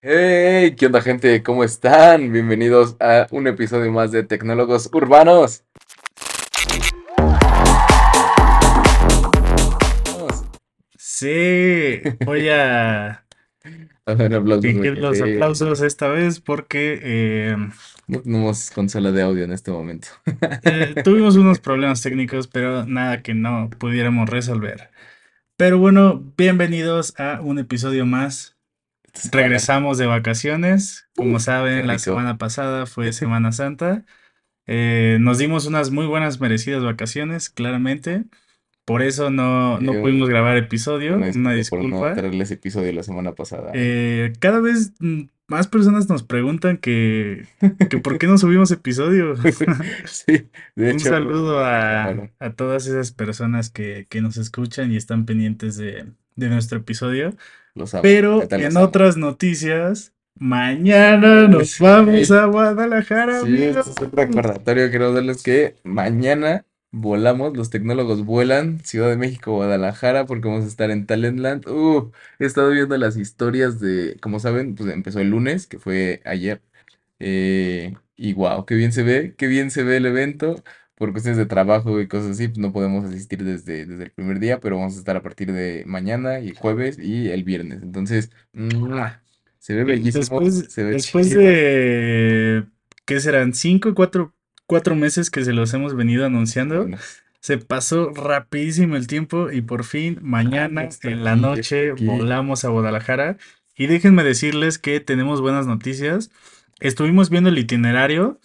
Hey, ¿qué onda gente? ¿Cómo están? Bienvenidos a un episodio más de Tecnólogos Urbanos. Sí, voy a fingir los aplausos esta vez porque eh, no tenemos consola de audio en este momento. eh, tuvimos unos problemas técnicos, pero nada que no pudiéramos resolver. Pero bueno, bienvenidos a un episodio más. Regresamos de vacaciones. Como qué saben, la semana pasada fue Semana Santa. Eh, nos dimos unas muy buenas merecidas vacaciones, claramente. Por eso no, no Yo- pudimos grabar episodio. Una Una disculpa por no disculpa. traerles episodio la semana pasada. Eh, cada vez mm, más personas nos preguntan que, que por qué no subimos episodio. Sí, de Un hecho. saludo a, a todas esas personas que, que nos escuchan y están pendientes de, de nuestro episodio. Los amo. Pero los en amo. otras noticias, mañana nos Sí. vamos a Guadalajara, Sí, amigos. este es un recordatorio. Quiero darles que mañana volamos, los tecnólogos vuelan, Ciudad de México, Guadalajara, porque vamos a estar en Talentland. Uh, he estado viendo las historias de, como saben, pues empezó el lunes, que fue ayer. eh, y wow, qué bien se ve, qué bien se ve el evento. Por cuestiones de trabajo y cosas así, pues no podemos asistir desde, desde el primer día, pero vamos a estar a partir de mañana y jueves y el viernes. Entonces, ¡mua! se ve bellísimo, Después, se ve después de, ¿qué serán? Cinco, cuatro, cuatro meses que se los hemos venido anunciando. Bueno, Se pasó rapidísimo el tiempo y por fin mañana está en la noche aquí. volamos a Guadalajara. Y déjenme decirles que tenemos buenas noticias. Estuvimos viendo el itinerario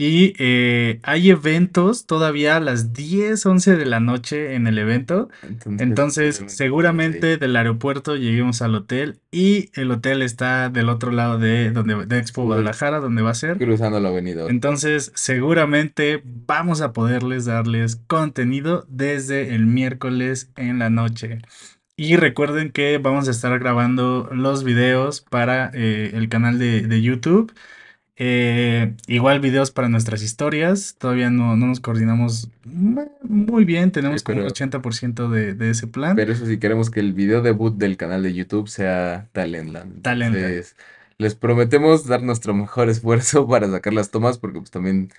y eh, hay eventos todavía a las 10, 11 de la noche en el evento. Entonces, Entonces, seguramente del aeropuerto lleguemos al hotel y el hotel está del otro lado de, donde, de Expo. Guadalajara, donde va a ser. cruzando la avenida. Entonces, seguramente vamos a poderles darles contenido desde el miércoles en la noche. Y recuerden que vamos a estar grabando los videos para eh, el canal de, de YouTube. Eh, igual videos para nuestras historias. Todavía no, no nos coordinamos mu- muy bien. Tenemos Sí, como un pero- 80% de, de ese plan. Pero eso sí, queremos que el video debut del canal de YouTube sea Talentland. Talentland. Entonces, les prometemos dar nuestro mejor esfuerzo para sacar las tomas, porque pues también,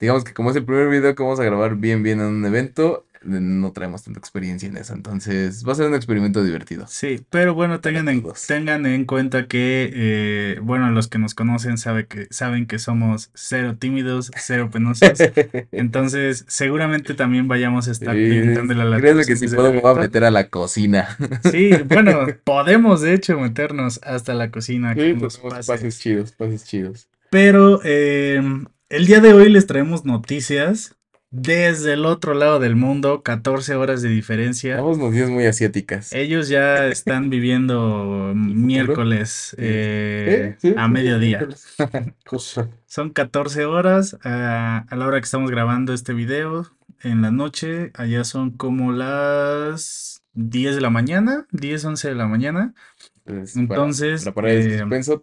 digamos que como es el primer video que vamos a grabar bien, bien en un evento, no traemos tanta experiencia en eso. Entonces, va a ser un experimento divertido. Sí, pero bueno, tengan en, tengan en cuenta que, eh, bueno, los que nos conocen sabe que, saben que somos cero tímidos, cero penosos. Entonces, seguramente también vayamos a estar Sí, gritándole a las créanme que si puedo me voy a meter a la cocina. Sí, bueno, podemos de hecho meternos hasta la cocina Sí, tenemos pases. pases chidos, pases chidos. Pero eh, el día de hoy les traemos noticias desde el otro lado del mundo, 14 horas de diferencia. Tenemos noticias muy asiáticas. Ellos ya están viviendo miércoles eh, Sí, sí, a mediodía. Son 14 horas ah, a la hora que estamos grabando este video en la noche. Allá son como las 10 de la mañana, 10, 11 de la mañana. Entonces, Entonces, para parar el eh, suspenso,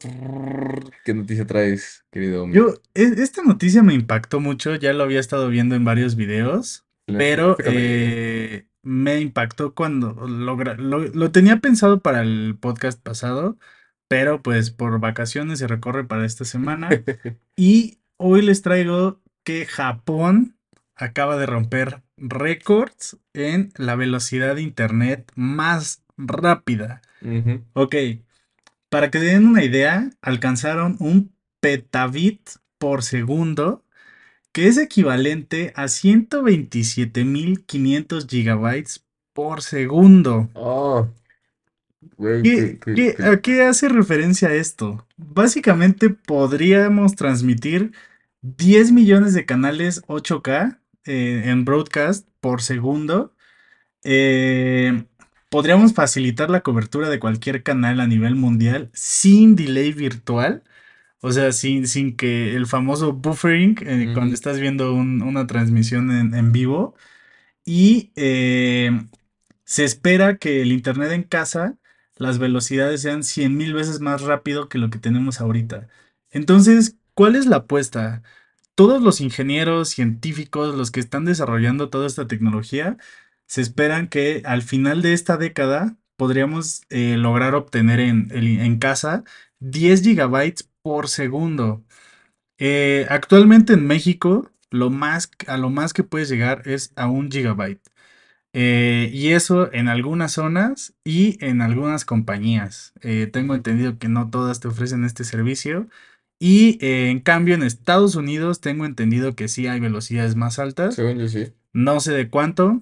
¿qué noticia traes, querido Omi? yo, e- esta noticia me impactó mucho, ya lo había estado viendo en varios videos, pero eh, me impactó cuando lo, lo tenía pensado para el podcast pasado, pero pues por vacaciones se recorre para esta semana. Y hoy les traigo que Japón acaba de romper récords en la velocidad de internet más rápida. Ujú. Ok, para que se den una idea, alcanzaron un petabit por segundo, que es equivalente a 127.500 gigabytes por segundo. Oh, güey, ¿Qué, qué- qué- qué- qué- ¿A qué hace referencia esto? Básicamente podríamos transmitir 10 millones de canales 8K eh, en broadcast por segundo. Eh, podríamos facilitar la cobertura de cualquier canal a nivel mundial sin delay virtual. O sea, sin, sin que el famoso buffering eh, cuando estás viendo un- una transmisión en, en vivo. Y eh, se espera que el internet en casa, las velocidades sean 100 mil veces más rápido que lo que tenemos ahorita. Entonces, ¿cuál es la apuesta? Todos los ingenieros, científicos, los que están desarrollando toda esta tecnología, se esperan que al final de esta década podríamos eh, lograr obtener en, en casa 10 gigabytes por segundo. Eh, actualmente en México, lo más, a lo más que puedes llegar es a un gigabyte. Eh, y eso en algunas zonas y en algunas compañías. Tengo entendido que no todas te ofrecen este servicio. Y en cambio en Estados Unidos tengo entendido que sí hay velocidades más altas. Según yo sí. No sé de cuánto,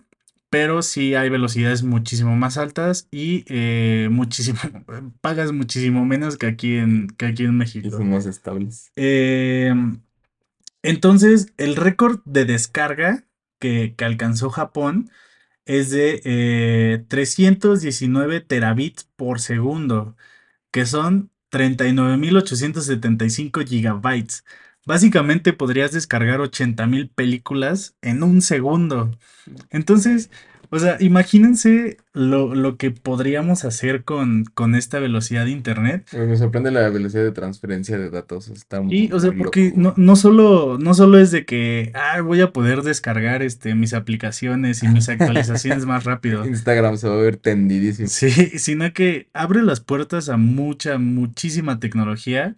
pero sí hay velocidades muchísimo más altas y eh, muchísimo, pagas muchísimo menos que aquí en, que aquí en Y México. son más estables. Em, entonces, el récord de descarga que, que alcanzó Japón es de eh, 319 terabits por segundo, que son 39.875 gigabytes. Básicamente podrías descargar 80.000 películas en un segundo. Entonces, o sea, imagínense lo, lo que podríamos hacer con, con esta velocidad de internet. Me sorprende la velocidad de transferencia de datos. Está Y, o sea, muy porque no, no solo, no solo es de que ah, voy a poder descargar este, mis aplicaciones y mis actualizaciones más rápido. Instagram se va a ver tendidísimo. Sí, sino que abre las puertas a mucha, muchísima tecnología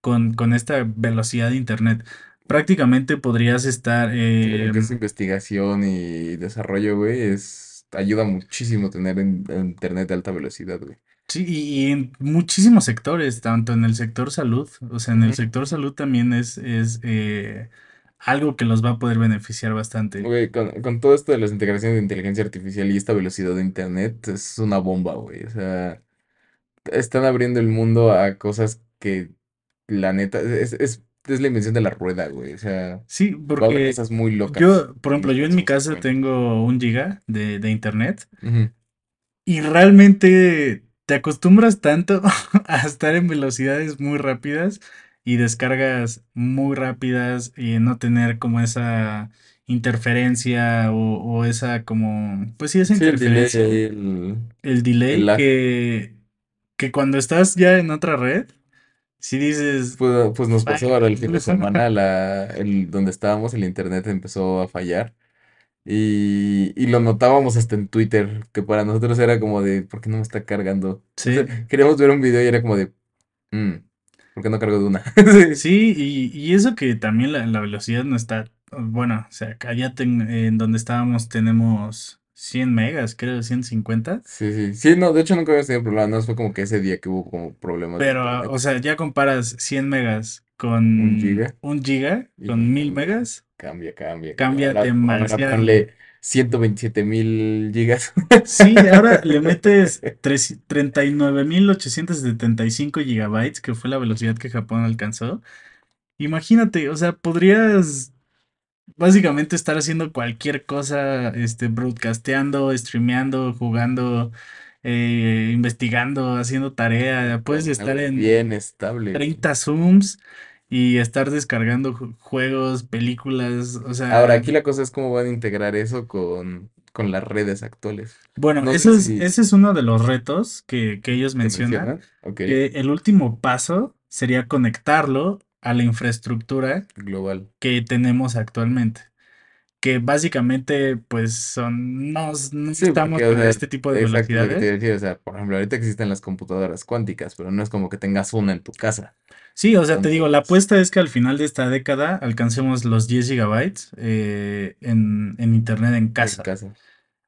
con, con esta velocidad de internet. Prácticamente podrías estar, lo que es investigación y desarrollo, güey, es ayuda muchísimo tener en- en internet de alta velocidad, güey. sí, y, y en muchísimos sectores, tanto en el sector salud, o sea, en el sector salud también es, es eh, algo que los va a poder beneficiar bastante. Güey, con, con todo esto de las integraciones de inteligencia artificial y esta velocidad de internet, es una bomba, güey. O sea, están abriendo el mundo a cosas que la neta es, es, es la invención de la rueda, güey. O sea, Sí, porque cosas muy locas yo, por ejemplo, yo en mi casa 50. tengo un giga de, de internet Ujú. y realmente te acostumbras tanto a estar en velocidades muy rápidas y descargas muy rápidas y no tener como esa interferencia o, o esa como, pues sí, esa Sí, el delay, interferencia, el, el el delay que, que cuando estás ya en otra red, si dices, Pues, pues nos pasó ahora el fin de semana, la, el, donde estábamos, el internet empezó a fallar. Y, y lo notábamos hasta en Twitter, que para nosotros era como de, ¿por qué no me está cargando? O sea, Sí, queríamos ver un video y era como de, "Mm, ¿por qué no cargo de una? Sí, Sí, y, y eso que también la, la velocidad no está, bueno, o sea, allá ten- en donde estábamos tenemos 100 megas, creo, 150, sí, sí. Sí, no, de hecho nunca habíamos tenido problemas, no fue como que ese día que hubo como problemas pero, o sea, ya comparas 100 megas Un con giga un giga, con no 1000 cambia, megas, cambia, cambia, cambia. Ahora, ahora demasiado. ponle 127 mil gigas. Sí, ahora le metes tres- 39.875 gigabytes, que fue la velocidad que Japón alcanzó. Imagínate, o sea, podrías Básicamente estar haciendo cualquier cosa, este, broadcasteando, streameando, jugando, eh, investigando, haciendo tarea. Puedes estar en bien estable, güey. 30 Zooms y estar descargando ju- juegos, películas. O Ahora, sea, aquí la cosa es cómo van a integrar eso con, con las redes actuales. bueno, No eso es, si ese es uno de los retos que, que ellos mencionan, que el último paso sería conectarlo a la infraestructura global. que tenemos actualmente. que básicamente pues son, no, no Sí, estamos porque, o sea, este tipo de exacto te velocidades. O sea, por ejemplo, ahorita existen las computadoras cuánticas, pero no es como que tengas una en tu casa. Sí, o sea, te digo, la apuesta es que al final de esta década alcancemos los 10 gigabytes eh, en, en internet en en casa.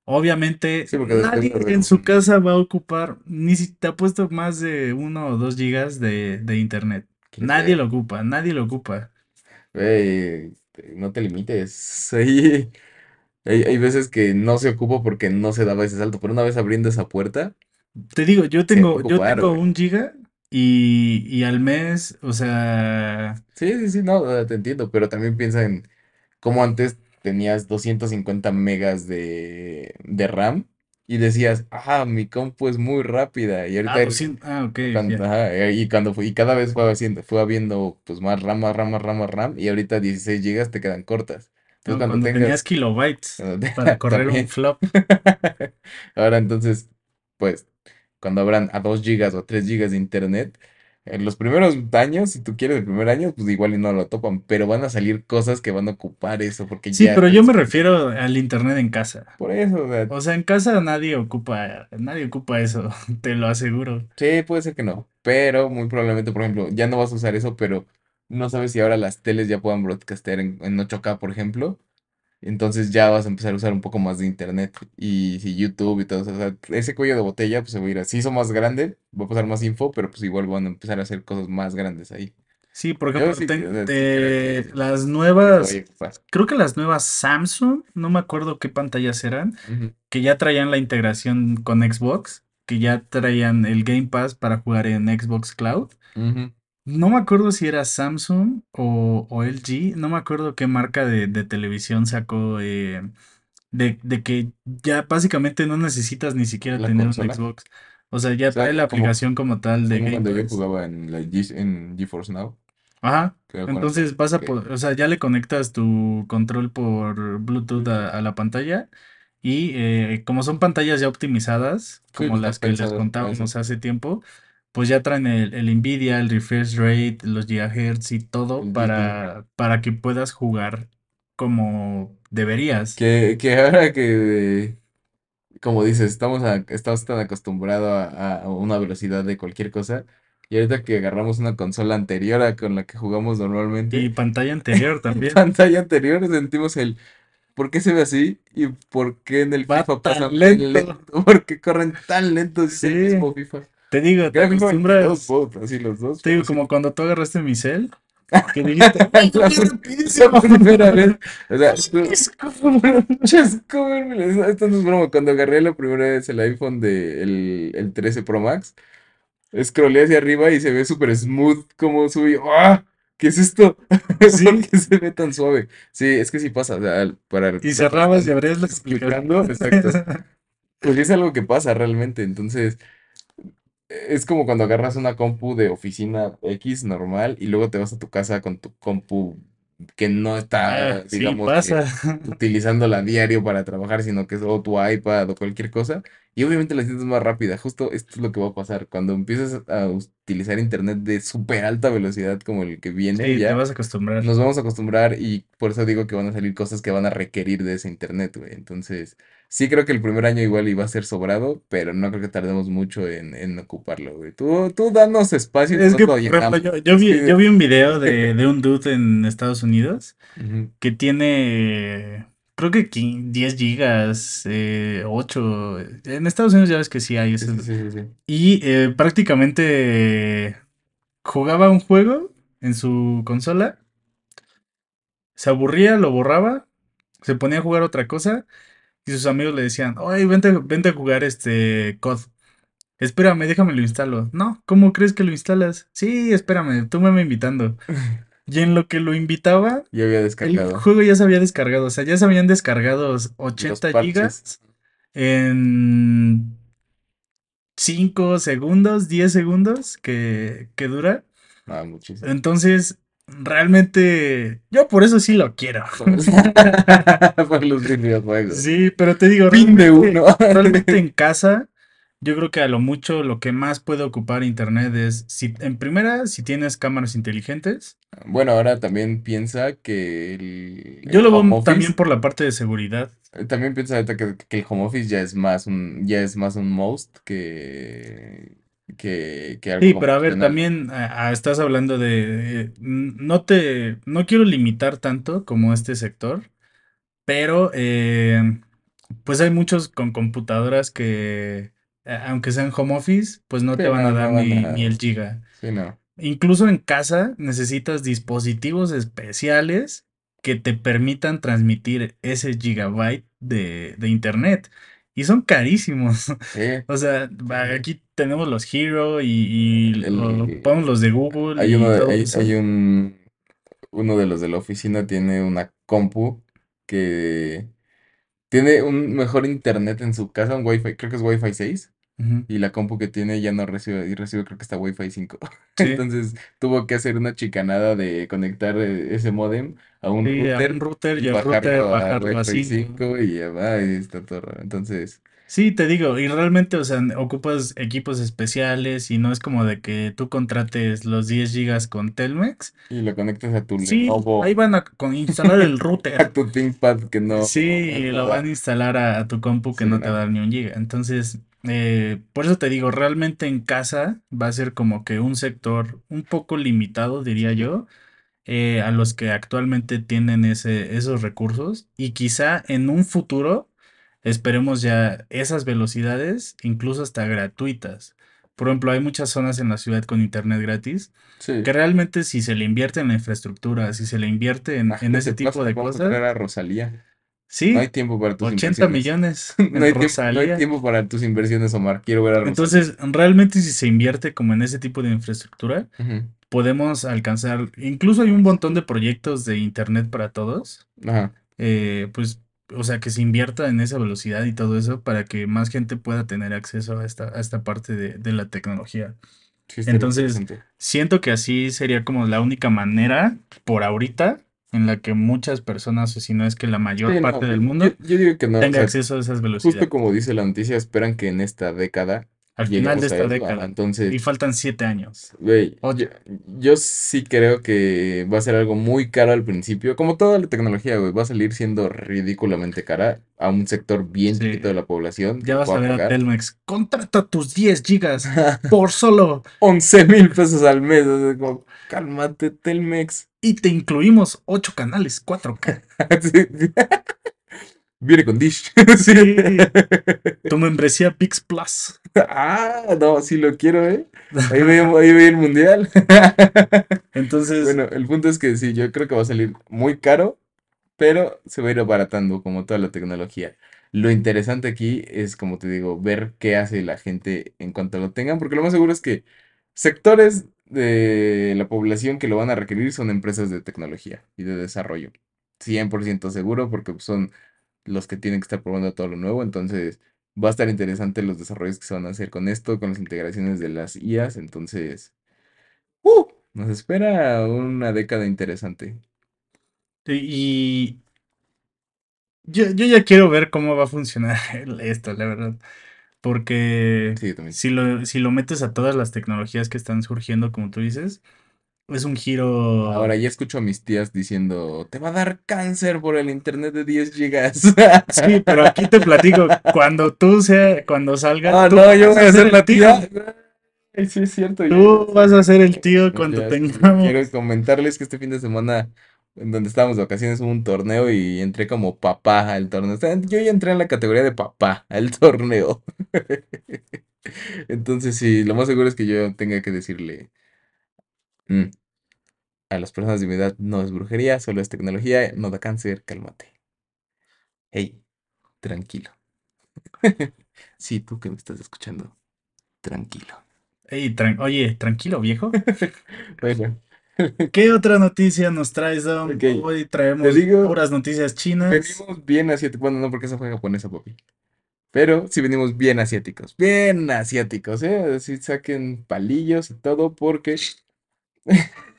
Obviamente, Sí, nadie en su casa va a ocupar, ni si te apuesto más de uno o dos gigas de, de internet. ¿Quién Nadie lo ocupa, nadie lo ocupa. Güey, este, no te limites. Ahí, hay, hay veces que no se ocupa porque no se daba ese salto, pero una vez abriendo esa puerta, Te digo, yo tengo, yo ocupar, tengo güey. un giga y, y al mes, o sea, Sí, sí, sí, no, eh, te entiendo, pero también piensa en cómo antes tenías 250 megas de, de RAM y decías, ah, mi compu es muy rápida. Y ah, ahorita, 200, ah, ok, cuando, ya. ajá, y cuando fue, y cada vez fue haciendo, fue habiendo pues más RAM, más RAM, más RAM, más RAM, y ahorita 16 gigas te quedan cortas. Entonces No, cuando cuando tenías tengas, kilobytes cuando para correr un flop. ahora entonces, pues, cuando abran a 2 gigas o 3 gigas de internet, En los primeros años, si tú quieres el primer año, pues igual y no lo topan, pero van a salir cosas que van a ocupar eso, porque Sí, ya pero yo me refiero al internet en casa. por eso, o sea, O sea, en casa nadie ocupa, nadie ocupa eso, te lo aseguro. sí, puede ser que no, pero muy probablemente, por ejemplo, ya no vas a usar eso, pero no sabes si ahora las teles ya puedan broadcastear en, en 8K, por ejemplo, entonces ya vas a empezar a usar un poco más de internet y si YouTube y todo eso, o sea, ese cuello de botella pues se va a ir así, hizo más grande, va a pasar más info, pero pues igual van a empezar a hacer cosas más grandes ahí. Sí, por ejemplo, sí, te- las nuevas, creo que las nuevas Samsung, no me acuerdo qué pantallas eran, que ya traían la integración con Xbox, que ya traían el Game Pass para jugar en Xbox Cloud. ujú. No me acuerdo si era Samsung o, o LG, no me acuerdo qué marca de, de televisión sacó eh, de, de que ya básicamente no necesitas ni siquiera La tener un consola. Xbox. O sea, O ya trae la como, aplicación como tal de como Game cuando yo Pass. jugaba en la en GeForce Now, Ajá. que Entonces vas a Ok. poder, o sea, ya le conectas tu control por Bluetooth a, la pantalla y eh, como son pantallas ya optimizadas, Sí, como pues están las que les pensadas para eso. contábamos hace tiempo, pues ya traen el, el Nvidia, el refresh rate, los gigahertz y todo para, para que puedas jugar como deberías. Que, que ahora que, como dices, estamos, a- estamos tan acostumbrados a, a una velocidad de cualquier cosa, y ahorita que agarramos una consola anterior a con la que jugamos Y normalmente, pantalla anterior también. pantalla anterior sentimos el ¿por qué se ve así? ¿Y por qué en el Va FIFA tan lento. lento? ¿Por qué corren tan lento si es el Sí, mismo FIFA? Te digo, te Era FIFA 22 acostumbras. both, así los dos, Te digo, como cuando tú agarraste mi cel, que dijiste, ¡Uy, La, primera vez, o sea, esto no es broma, cuando agarré la primera vez el iPhone de el, el 13 Pro Max, scrollé hacia arriba y se ve súper smooth como subió. ¡Ah! ¿Qué es esto? ¿Por Sí, qué se ve tan suave? Sí, es que sí pasa, o sea, para y los cerrabas y abrías la escuchando, exacto. Pues sí es algo que pasa realmente, entonces es como cuando agarras una compu de oficina X normal y luego te vas a tu casa con tu compu que no está, Ah, sí, digamos que pasa. utilizándola a diario para trabajar, sino que es o tu iPad o cualquier cosa. Y obviamente la sientes más rápida. Justo esto es lo que va a pasar. Cuando empiezas a utilizar internet de súper alta velocidad como el que viene Sí, te vas a acostumbrar. nos vamos a acostumbrar y por eso digo que van a salir cosas que van a requerir de ese internet, güey. Entonces, sí creo que el primer año igual iba a ser sobrado, pero no creo que tardemos mucho en, en ocuparlo, güey. Tú, tú danos espacio Es que, llenamos. yo, vi, yo vi un video de, de un dude en Estados Unidos que tiene, creo que quin- 10 gigas, eh, 8. En Estados Unidos ya ves que sí hay sí, sí, sí, sí. Y eh, prácticamente jugaba un juego en su consola, se aburría, lo borraba, se ponía a jugar otra cosa y sus amigos le decían, oye, vente, vente a jugar este COD. Espérame, déjame lo instalo. No, ¿cómo crees que lo instalas? Sí, espérame, tú me vas invitando. Y en lo que lo invitaba, Ya había el descargado juego ya se había descargado. O sea, ya se habían descargado los 80 parches. gigas en 5 segundos, 10 segundos que, que dura. Ah, muchísimo. Entonces, realmente, yo por eso sí lo quiero. Por los videojuegos. Sí, pero te digo, Fin de uno. realmente en casa, yo creo que a lo mucho lo que más puede ocupar internet es, si, en primera, si tienes cámaras inteligentes. Bueno, ahora también piensa que el, Yo lo veo también por la parte de seguridad. eh, también piensa que, que el home office ya es más un, ya es más un must que, que, que algo Sí, pero a ver, también ah, ah, estás hablando de, eh, n- no te, no quiero limitar tanto como este sector, pero eh, pues hay muchos con computadoras que, a- aunque sean home office, pues no Sí, te van a no, dar no van ni, ni el a, giga. sí, no. Incluso en casa necesitas dispositivos especiales que te permitan transmitir ese gigabyte de, de internet. Y son carísimos. O sea, aquí tenemos los Hero y, ocupamos los de Google hay uno, y de- todo hay, eso. hay un, uno de los de la oficina tiene una compu que tiene un mejor internet en su casa, un Wi-Fi, creo que es Wi-Fi 6. Y la compu que tiene ya no recibe, y recibe creo que está Wi-Fi 5. Sí, Entonces tuvo que hacer una chicanada de conectar eh, ese modem a un sí, a un router router y y el router bajarlo a bajarlo a Wi-Fi 5. 5 y ya va, y está todo raro. Entonces, Sí, te digo, y realmente, o sea, ocupas equipos especiales y no es como de que tú contrates los 10 gigas con Telmex. Y lo conectas a tu Sí, ahí van a con- instalar el a router. tu ThinkPad que no, Sí, y no lo van a instalar a, a tu compu que Sí, no te va a dar ni un giga. Entonces, eh, por eso te digo, realmente en casa va a ser como que un sector un poco limitado, diría yo, eh, a los que actualmente tienen ese, esos recursos. Y quizá en un futuro esperemos ya esas velocidades, incluso hasta gratuitas. Por ejemplo, hay muchas zonas en la ciudad con internet gratis que realmente si se le invierte en la infraestructura, si se le invierte en, en ese tipo de a cosas, a Rosalía. No hay Sí, tiempo para tus 80 inversiones. millones No hay tiempo, no hay Rosalía. tiempo para tus inversiones, Omar. Quiero ver a Rosalía. Entonces, realmente si se invierte como en ese tipo de infraestructura, podemos alcanzar, incluso hay un montón de proyectos de Internet para todos, Ajá. eh, pues, o sea, que se invierta en esa velocidad y todo eso para que más gente pueda tener acceso a esta, a esta parte de, de la tecnología. Sí, Entonces, siento que así sería como la única manera por ahorita en la que muchas personas, o si no es que la mayor Sí, parte no, del mundo, yo digo que no. O tenga sea, acceso a esas justo velocidades. como dice la noticia, esperan que en esta década Al final de esta década. Y entonces, faltan siete años. güey, yo, yo sí creo que va a ser algo muy caro al principio. Como toda la tecnología, güey, va a salir siendo ridículamente cara a un sector bien Sí. chiquito de la población Ya vas a ver a. Telmex. Contrata tus 10 gigas por solo. 11 mil pesos al mes. o sea, como, cálmate, Telmex. Y te incluimos 8 canales 4K. Sí, sí. Viene con Dish. Sí. Tu membresía Pix Plus. Ah, no, sí lo quiero, ¿eh? Ahí veía, ahí veía el mundial. Entonces, Bueno, el punto es que sí, yo creo que va a salir muy caro, pero se va a ir abaratando como toda la tecnología. Lo interesante aquí es, como te digo, ver qué hace la gente en cuanto lo tengan, porque lo más seguro es que sectores de la población que lo van a requerir son empresas de tecnología y de desarrollo. 100% seguro, porque son los que tienen que estar probando todo lo nuevo, entonces va a estar interesante los desarrollos que se van a hacer con esto, con las integraciones de las IAs, entonces... ¡uh! Nos espera una década interesante. y yo, yo ya quiero ver cómo va a funcionar esto, la verdad. Porque Sí, si lo, si lo metes a todas las tecnologías que están surgiendo, como tú dices, es un Ahora giro. ya escucho a mis tías diciendo, te va a dar cáncer por el internet de 10 gigas. Sí, pero aquí te platico, cuando tú sea, cuando salga, Ah, tú no, yo vas voy a ser la tía. Sí, es cierto. Tú vas a ser el tío cuando Ya sé, Quiero tengamos. comentarles que este fin de semana, en donde estábamos de vacaciones, hubo un torneo y entré como papá al torneo. O sea, yo ya entré en la categoría de papá al torneo. Entonces, sí, lo más seguro es que yo tenga que decirle "Mm, a las personas de mi edad, no es brujería, solo es tecnología, no da cáncer, cálmate. Hey, tranquilo. Sí, tú que me estás escuchando, tranquilo. Ey, tran- oye, tranquilo, viejo. Bueno, ¿Qué otra noticia nos traes, Dom? ok, Hoy traemos digo, puras noticias chinas. venimos bien asiáticos. Bueno, no porque esa fue japonesa, papi. Pero sí venimos bien asiáticos. Bien asiáticos, ¿eh? Así saquen palillos y todo porque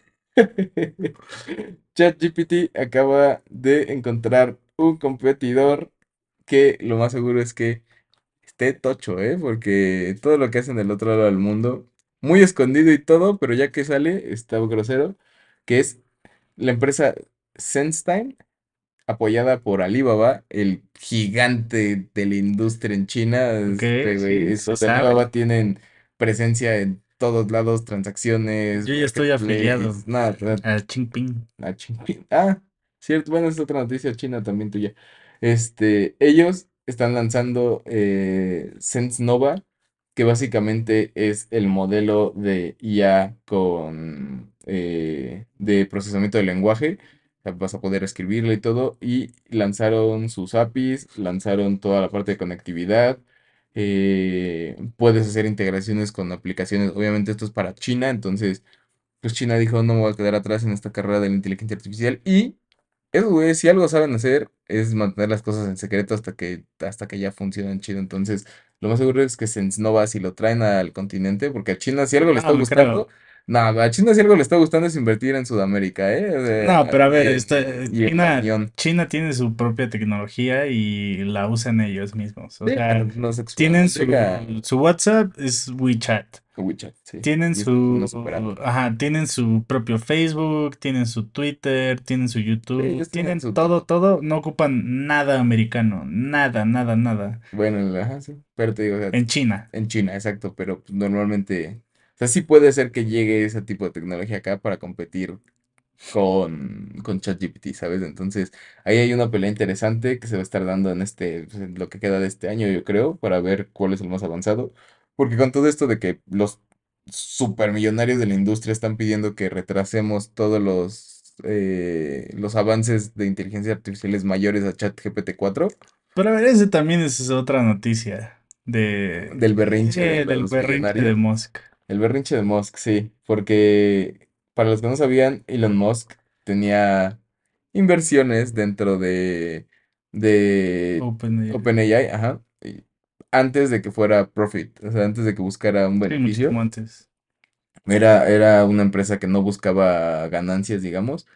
ChatGPT acaba de encontrar un competidor que lo más seguro es que esté tocho, ¿eh? Porque todo lo que hacen del otro lado del mundo, muy escondido y todo, pero ya que sale, está grosero, que es la empresa SenseTime apoyada por Alibaba, el gigante de la industria en China. Ok, Este, sí, sabe. Alibaba tienen presencia en todos lados, transacciones, Yo ya estoy afiliado nada, nada, al Jinping. Ah, chin- Ah, cierto, bueno, es otra noticia china también tuya. Este, ellos están lanzando eh, Sense Nova, que básicamente es el modelo de IA con eh, de procesamiento de lenguaje. Vas a poder escribirlo y todo. Y lanzaron sus APIs, lanzaron toda la parte de conectividad. eh, puedes hacer integraciones con aplicaciones. Obviamente esto es para China, entonces pues China dijo, no me voy a quedar atrás en esta carrera de la inteligencia artificial. Y eso, güey, si algo saben hacer es mantener las cosas en secreto hasta que, hasta que ya funcionen chido. Entonces, lo más seguro es que Sense Nova si lo traen al continente, porque a China si algo le está No, no gustando, creo. No, a China si algo le está gustando es invertir en Sudamérica, ¿eh? No, pero a ver, esta- en la China, tiene su propia tecnología y la usan ellos mismos. O Sí, sea, tienen su, su WhatsApp, es WeChat. WeChat, sí. Tienen su, ajá, tienen su propio Facebook, tienen su Twitter, tienen su YouTube, tienen su todo, todo, no ocupan nada americano, nada, nada, nada. Bueno, ajá, sí. Pero te digo, o sea, En China. en China, exacto, pero pues, normalmente, o sea, sí puede ser que llegue ese tipo de tecnología acá para competir con, con ChatGPT, ¿sabes? Entonces, ahí hay una pelea interesante que se va a estar dando en este, pues, en lo que queda de este año, yo creo, para ver cuál es el más avanzado. Porque con todo esto de que los supermillonarios de la industria están pidiendo que retrasemos todos los, eh, los avances de inteligencia artificiales mayores a ChatGPT cuatro Pero a ver, ese también es otra noticia de, del berrinche de del berrinche de. Musk. El berrinche de Musk, sí, porque para los que no sabían, Elon Musk tenía inversiones dentro de, de OpenAI. OpenAI, ajá, y antes de que fuera profit, o sea, antes de que buscara un beneficio. antes. Era, era una empresa que no buscaba ganancias, digamos.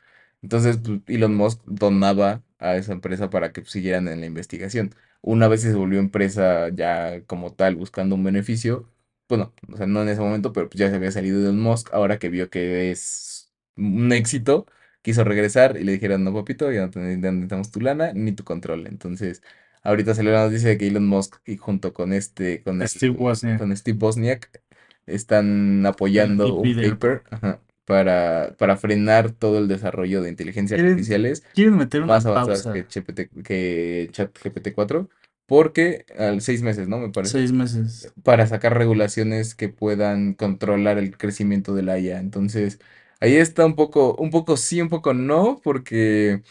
Entonces, pues, Elon Musk donaba a esa empresa para que pues, siguieran en la investigación. Una vez se volvió empresa ya como tal, buscando un beneficio. Bueno, o sea, no en ese momento, pero pues ya se había salido de Elon Musk. Ahora que vio que es un éxito, quiso regresar y le dijeron, no, papito, ya no necesitamos tu lana ni tu control. Entonces, ahorita salió la noticia de que Elon Musk y junto con este, con Steve el, Wozniak, con Steve Wozniak, están apoyando un paper, ajá, para, para frenar todo el desarrollo de inteligencia artificiales quieren meter una más avanzadas que pausa. GPT, que ChatGPT 4, porque al seis meses, ¿no? Me parece, Seis meses. para sacar regulaciones que puedan controlar el crecimiento de la IA. Entonces, ahí está un poco, un poco sí, un poco no, porque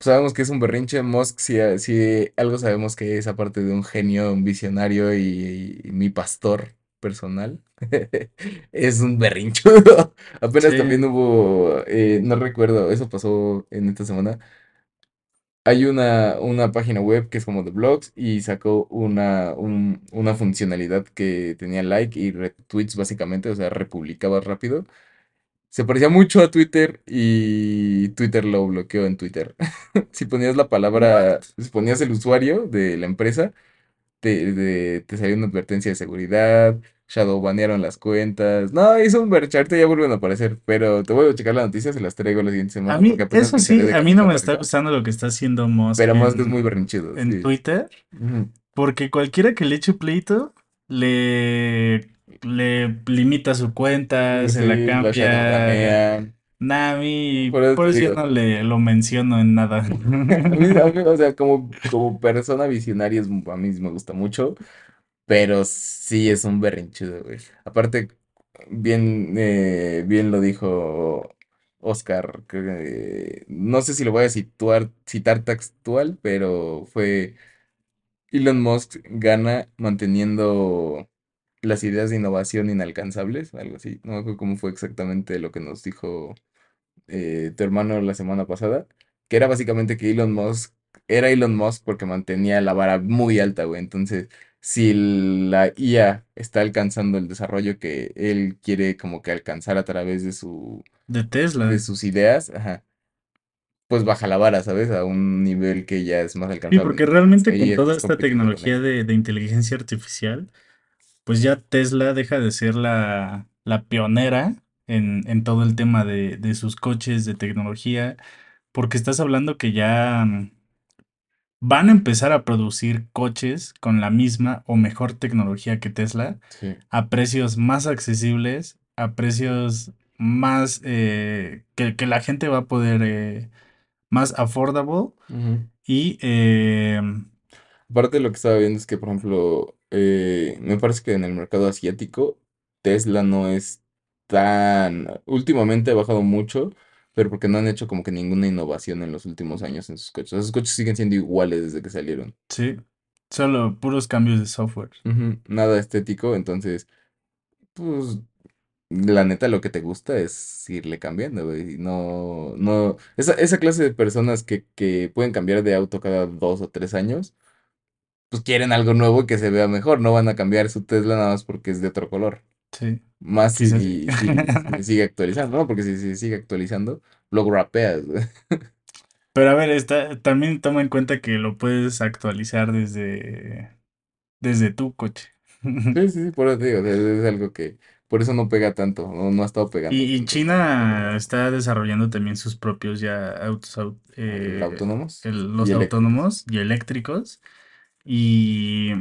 sabemos que es un berrinche. Musk, si, si algo sabemos que es, aparte de un genio, un visionario y, y mi pastor personal, es un berrinchudo. Apenas también hubo, eh, no recuerdo, eso pasó en esta semana. Hay una, una página web que es como de blogs y sacó una, un- una funcionalidad que tenía like y retweets básicamente, o sea, republicaba rápido. Se parecía mucho a Twitter y Twitter lo bloqueó en Twitter. Si ponías la palabra, si ponías el usuario de la empresa, te, de- te salía una advertencia de seguridad, shadowbanearon las cuentas. No, hizo un berrinche, ahorita ya vuelven a aparecer, pero te voy a checar las noticias, se las traigo la siguiente A semana porque mí, eso sí, a mí no me a está gustando lo que está haciendo Musk Pero más que es muy en, berrinchudo, en sí. Twitter, Ujú. porque cualquiera que le eche pleito le, le limita su cuenta, se la Sí, cambia. a mí, Por eso por eso yo no le lo menciono en nada. A a o sea, como, como persona visionaria, es, a mí me gusta mucho. Pero sí es un berrinchudo, güey. Aparte, bien, eh, bien lo dijo Oscar. no sé si lo voy a situar, citar textual, pero fue Elon Musk gana manteniendo las ideas de innovación inalcanzables, algo así. No me acuerdo cómo fue exactamente lo que nos dijo eh, tu hermano la semana pasada, que era básicamente que Elon Musk era Elon Musk porque mantenía la vara muy alta, güey. Entonces, si la IA está alcanzando el desarrollo que él quiere como que alcanzar a través de su, De de Tesla. sus ideas, ajá, pues baja la vara, ¿sabes? A un nivel que ya es más Sí, alcanzable. porque Entonces, realmente ahí con toda esta tecnología de, de inteligencia artificial, pues ya Tesla deja de ser la, la pionera en, en todo el tema de, de sus coches, de tecnología, porque estás hablando que ya mm, van a empezar a producir coches con la misma o mejor tecnología que Tesla, Sí. a precios más accesibles, a precios más eh, que, que la gente va a poder, eh, más affordable y... eh, Aparte lo que estaba viendo es que, por ejemplo, eh, me parece que en el mercado asiático Tesla no es tan... Últimamente ha bajado mucho, pero porque no han hecho como que ninguna innovación en los últimos años en sus coches. Esos coches siguen siendo iguales desde que salieron. Sí, solo puros cambios de software. Nada estético, entonces, pues, la neta lo que te gusta es irle cambiando, güey. y No, no, esa, esa clase de personas que, que pueden cambiar de auto cada dos o tres años. pues quieren algo nuevo que se vea mejor, no van a cambiar su Tesla nada más porque es de otro color. Sí. Más Quizás sí. si, si, si sigue actualizando, ¿no? Porque si se sigue actualizando, lo grapeas, güey. Pero a ver, está, también toma en cuenta que lo puedes actualizar desde, desde tu coche. Sí, sí, sí, por eso te digo, o sea, es algo que, por eso no pega tanto, no, no ha estado pegando Y, y tanto. China está desarrollando también sus propios ya autos, au- ¿El eh, autónomos el- y los eléctricos? autónomos y eléctricos. Y,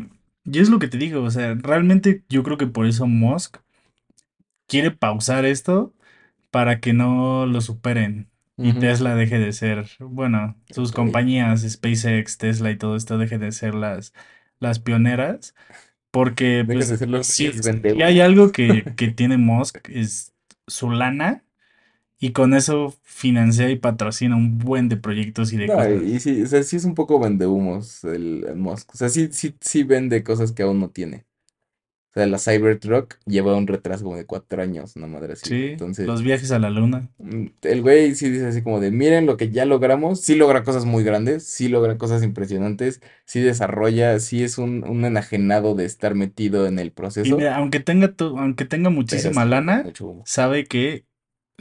y es lo que te digo, o sea, realmente yo creo que por eso Musk quiere pausar esto para que no lo superen y Tesla deje de ser, bueno, sus compañías, SpaceX, Tesla y todo esto deje de ser las, las pioneras, porque de pues los si, hay algo que, que tiene Musk es su lana y con eso financia y patrocina un buen de proyectos y de No, y cosas, y sí, o sea, sí es un poco vendehumos el, el Musk. O sea, sí, sí, sí vende cosas que aún no tiene. O sea, la Cybertruck lleva un retraso como de cuatro años, una madre así. ¿sí? Entonces, Los viajes a la luna. mm, el güey sí dice así como de, miren lo que ya logramos. Sí logra cosas muy grandes, sí logra cosas impresionantes, sí desarrolla, sí es un, un enajenado de estar metido en el Y proceso, mira, aunque tenga, aunque tenga muchísima vende lana, sabe que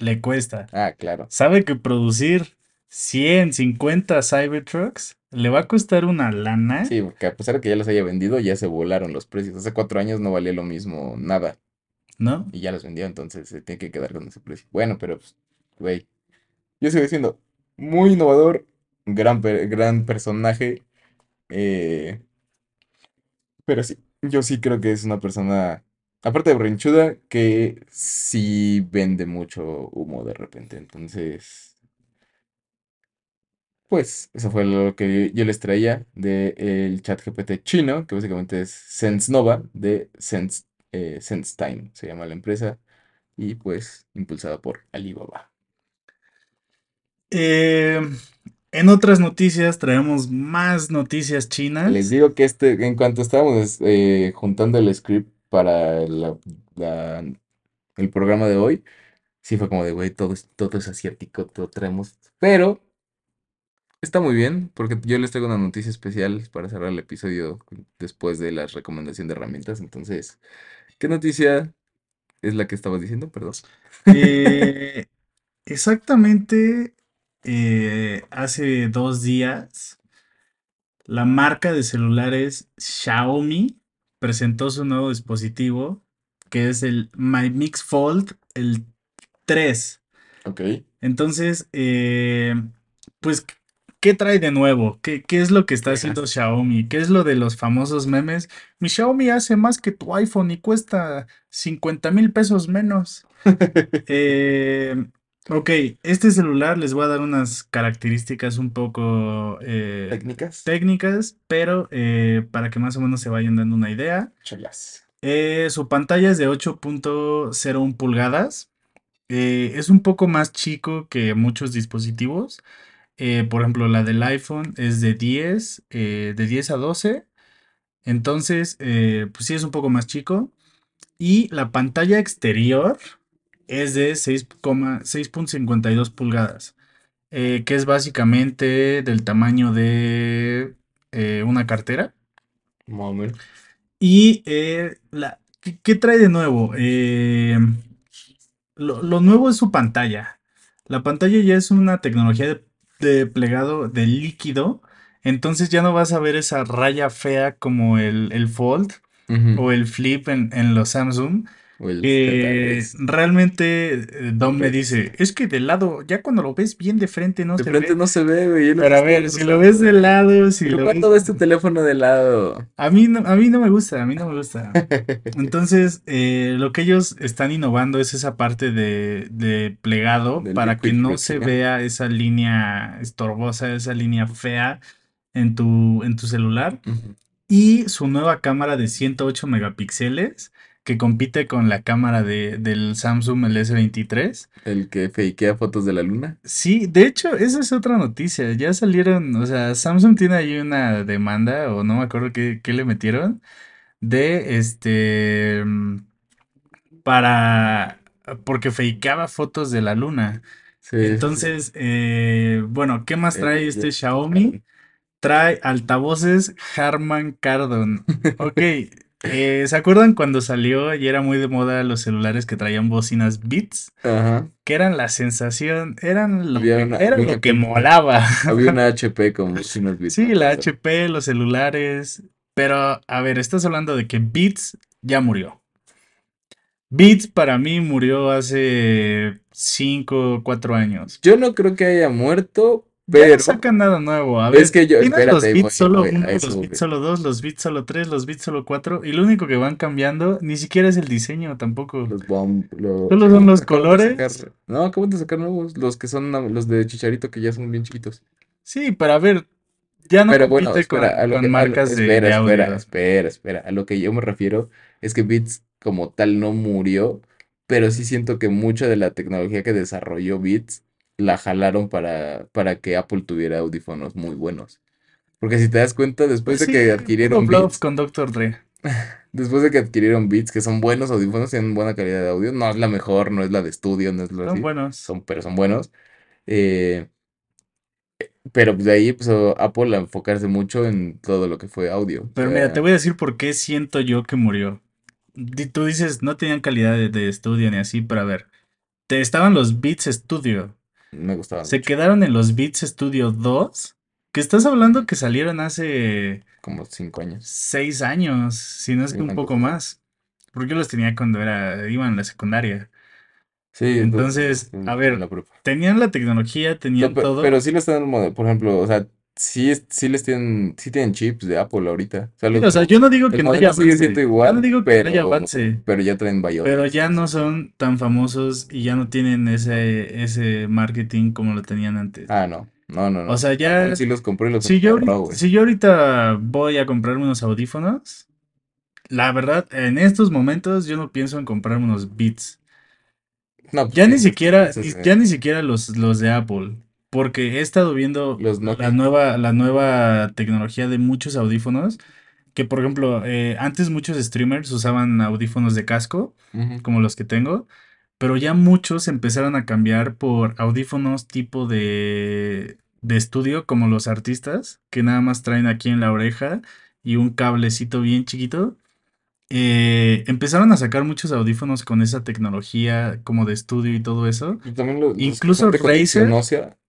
le cuesta. Ah, claro. Sabe que producir 100, 50 Cybertrucks le va a costar una lana, Sí, porque a pesar de que ya los haya vendido, ya se volaron los precios. Hace cuatro años no valía lo mismo nada. ¿no? y ya los vendió, entonces se tiene que quedar con ese precio. Bueno, pero pues, güey, yo sigo diciendo, muy innovador, gran, gran personaje, eh, pero sí, yo sí creo que es una persona, aparte de brinchuda, que sí vende mucho humo de repente. Entonces, pues, eso fue lo que yo les traía del chat GPT chino, que básicamente es Sense Nova, de Sense, eh, Sense Time, se llama la empresa. y pues impulsada por Alibaba. Eh, en otras noticias traemos más noticias Les chinas. digo que este, en cuanto estábamos eh, juntando el script para la- el programa de hoy, sí fue como de, güey, todo es, todo es asiático, todo traemos. Pero está muy bien, porque yo les traigo una noticia especial para cerrar el episodio después de la recomendación de herramientas. Entonces, ¿qué noticia es la que estabas diciendo? Perdón. Eh, exactamente eh, hace dos días, la marca de celulares Xiaomi presentó su nuevo dispositivo, que es el Mi Mix Fold, el 3. Ok. Entonces, eh, pues, ¿qué trae de nuevo? ¿Qué, qué es lo que está haciendo. Xiaomi? ¿Qué es lo de los famosos memes? Mi Xiaomi hace más que tu iPhone y cuesta 50 mil pesos menos. Eh, ok, este celular les voy a dar unas características un poco eh, Técnicas. técnicas, pero eh, para que más o menos se vayan dando una idea. Chalas. Eh, su pantalla es de 8.01 pulgadas. Es un poco más chico que muchos dispositivos. Por ejemplo, la del iPhone es de 10, eh, de 10 a 12. Entonces, pues sí es un poco más chico. Y la pantalla exterior es de 6,- 6.52 pulgadas, eh, que es básicamente del tamaño de eh, una cartera. Y eh, la, ¿qué, qué trae de nuevo? Lo, lo nuevo es su pantalla. La pantalla ya es una tecnología de, de plegado de líquido. Entonces ya no vas a ver esa raya fea como el, el Fold o el Flip en, en los Samsung. Que Z3. realmente eh, Dom me dice, Z3. es que de lado, ya cuando lo ves bien de frente no De se frente ve. no se ve, güey, Pero a ver, si lo ves de lado, si lo ¿cuándo ves... ves tu teléfono de lado? A mí no, a mí no me gusta, a mí no me gusta. Entonces, eh, lo que ellos están innovando es esa parte de, de plegado Del para que no se vea esa línea estorbosa, esa línea fea en tu, en tu celular. Ujú. Y su nueva cámara de 108 megapíxeles que compite con la cámara de, del Samsung el S23. El que fakea fotos de la luna. Sí, de hecho, esa es otra noticia. Ya salieron, o sea, Samsung tiene ahí una demanda, o no me acuerdo qué, qué le metieron, de este, mm, para, porque fakeaba fotos de la luna. Sí, sí, sí. Entonces, eh, bueno, ¿qué más trae El este Xiaomi? Trae altavoces Harman Kardon. Ok, Eh, ¿se acuerdan cuando salió y era muy de moda los celulares que traían bocinas Beats? Ajá. Que eran la sensación, eran lo que, una, lo molaba. había una HP con bocinas Beats, Sí, la. HP, los celulares. Pero, a ver, estás hablando de que Beats ya murió. Beats para mí murió hace 5 o 4 años. Yo no creo que haya muerto, Ya no pero sacan nada nuevo. A es ver, que yo, los espérate, voy, Beats solo voy, uno, a eso los voy. Beats solo 2, los Beats solo 3, los Beats solo 4. Y lo único que van cambiando ni siquiera es el diseño tampoco. Los bomb, los, Solo son los sacar, colores. no, acaban de sacar nuevos, los que son los de Chicharito que ya son bien chiquitos. Sí, pero a ver, ya no Pero bueno, espera, con, a lo con que, a lo- marcas de, espera, de espera, audio. espera, espera. A lo que yo me refiero es que Beats como tal no murió, pero sí siento que mucha de la tecnología que desarrolló Beats la jalaron para, para que Apple tuviera audífonos muy buenos. Porque si te das cuenta, después Pues de que puro adquirieron Beats, con Doctor Dre. después de que adquirieron Beats, que son buenos audífonos, tienen buena calidad de audio, no es la mejor, no es la de estudio, no es lo Son así, buenos. son, pero son buenos. eh, pero de ahí empezó Apple a enfocarse mucho en todo lo que fue audio. O Pero mira, te voy a decir por qué siento yo que murió. Tú dices, no tenían calidad de, de estudio ni así, pero a ver, te estaban los Beats Studio. Me gustaban Se mucho, quedaron en los Beats Studio 2, que estás hablando que salieron hace como cinco años. 6 años, si no es que un poco más. Porque yo los tenía cuando era, iba en la secundaria. Sí, Entonces, en a en ver, la tenían la tecnología, No, tenían pe- todo. pero sí les están, mode- por ejemplo, o sea, sí, sí les tienen, sí tienen chips de Apple ahorita. O sea, los, o sea, yo no digo que no haya sigue avance. Yo no igual, digo que no haya pero, avance. pero ya traen Pero ya no son tan famosos y ya no tienen ese, ese marketing como lo tenían antes. Ah, no, no, no, O sea, ya, sí los los si yo, ahorita- si yo ahorita voy a comprarme unos audífonos, la verdad, en estos momentos yo no pienso en comprarme unos Beats. No, pues Ya ni siquiera, ya ni siquiera los, los de Apple, porque he estado viendo los la nueva, la nueva tecnología de muchos audífonos, que por ejemplo, eh, antes muchos streamers usaban audífonos de casco, como los que tengo, pero ya muchos empezaron a cambiar por audífonos tipo de, de estudio, como los artistas, que nada más traen aquí en la oreja y un cablecito bien chiquito. Eh, empezaron a sacar muchos audífonos con esa tecnología como de estudio y todo eso. Y también los, Incluso Razer,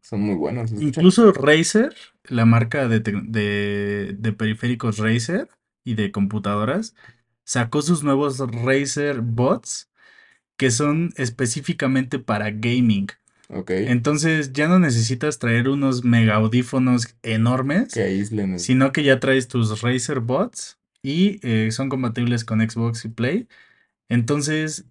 son muy buenos, incluso Razer, la marca de, de, de periféricos Razer y de computadoras, sacó sus nuevos Razer Bots que son específicamente para gaming. Entonces ya no necesitas traer unos mega audífonos enormes, que aíslen el... sino que ya traes tus Razer Bots y eh, son compatibles con Xbox y Play. Entonces,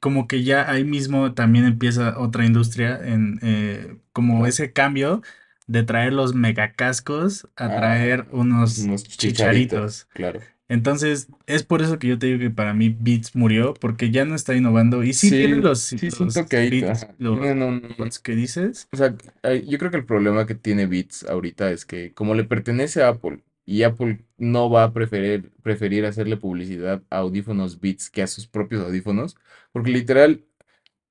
como que ya ahí mismo también empieza otra industria en eh, como ese cambio de traer los megacascos a Ah, traer unos unos chicharitos, chicharitos. claro. Entonces, es por eso que yo te digo que para mí Beats murió, porque ya no está innovando. Y sí tiene Sí, los, sí los siento que ahí, Beats, los un, bots que dices. o sea, yo creo que el problema que tiene Beats ahorita es que como le pertenece a Apple y Apple no va a preferir, preferir hacerle publicidad a audífonos Beats que a sus propios audífonos, porque literal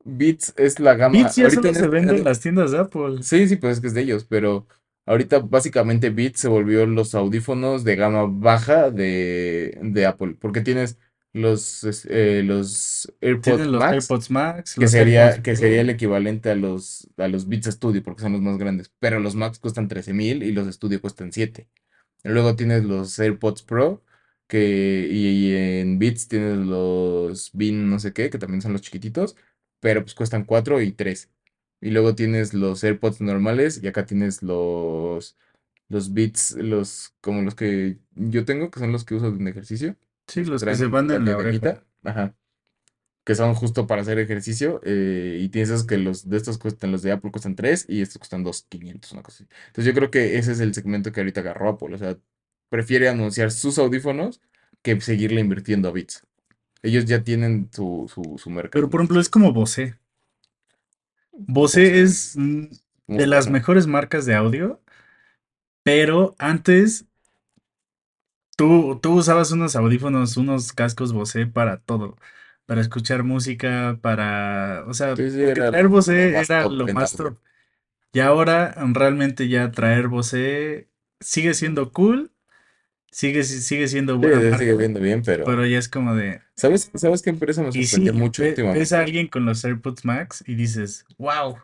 Beats es la gama, Beats ya ahorita solo se este, vende en las tiendas de Apple. Sí, sí, pues es que es de ellos, pero ahorita básicamente Beats se volvió los audífonos de gama baja de, de Apple, porque tienes los, eh, los AirPods los Max, AirPods Max, que los sería, AirPods que sería el equivalente a los, a los Beats Studio, porque son los más grandes, pero los Max cuestan 13 mil y los Studio cuestan 7. Luego tienes los AirPods Pro, que, y, y en Beats tienes los Bean no sé qué, que también son los chiquititos, pero pues cuestan 4 y 3. Y luego tienes los AirPods normales y acá tienes los, los Beats, los, como los que yo tengo, que son los que uso en ejercicio, Sí, los que se van en la cajita, ajá, que son justo para hacer ejercicio, eh, y tienes esos que los de estos cuestan, los de Apple cuestan 3 y estos cuestan 2.500, una cosa así. Entonces yo creo que ese es el segmento que ahorita agarró Apple, o sea, prefiere anunciar sus audífonos que seguirle invirtiendo a Beats. Ellos ya tienen su, su, su mercado. Pero por ejemplo, es como Bose. Bose Bose, es mm, ¿cómo de las mejores marcas de audio, pero antes tú, tú usabas unos audífonos, unos cascos Bose para todo. Para escuchar música, para... O sea, Sí, sí, era traer más era lo más top. Y ahora mm, realmente ya traer Bose sigue siendo cool, sigue, sigue siendo Sí, buena se sigue viendo bien, pero pero ya es como de... ¿sabes, sabes qué empresa me Y sorprendió sí, mucho ve- ves a últimamente? alguien con los AirPods Max y dices, wow,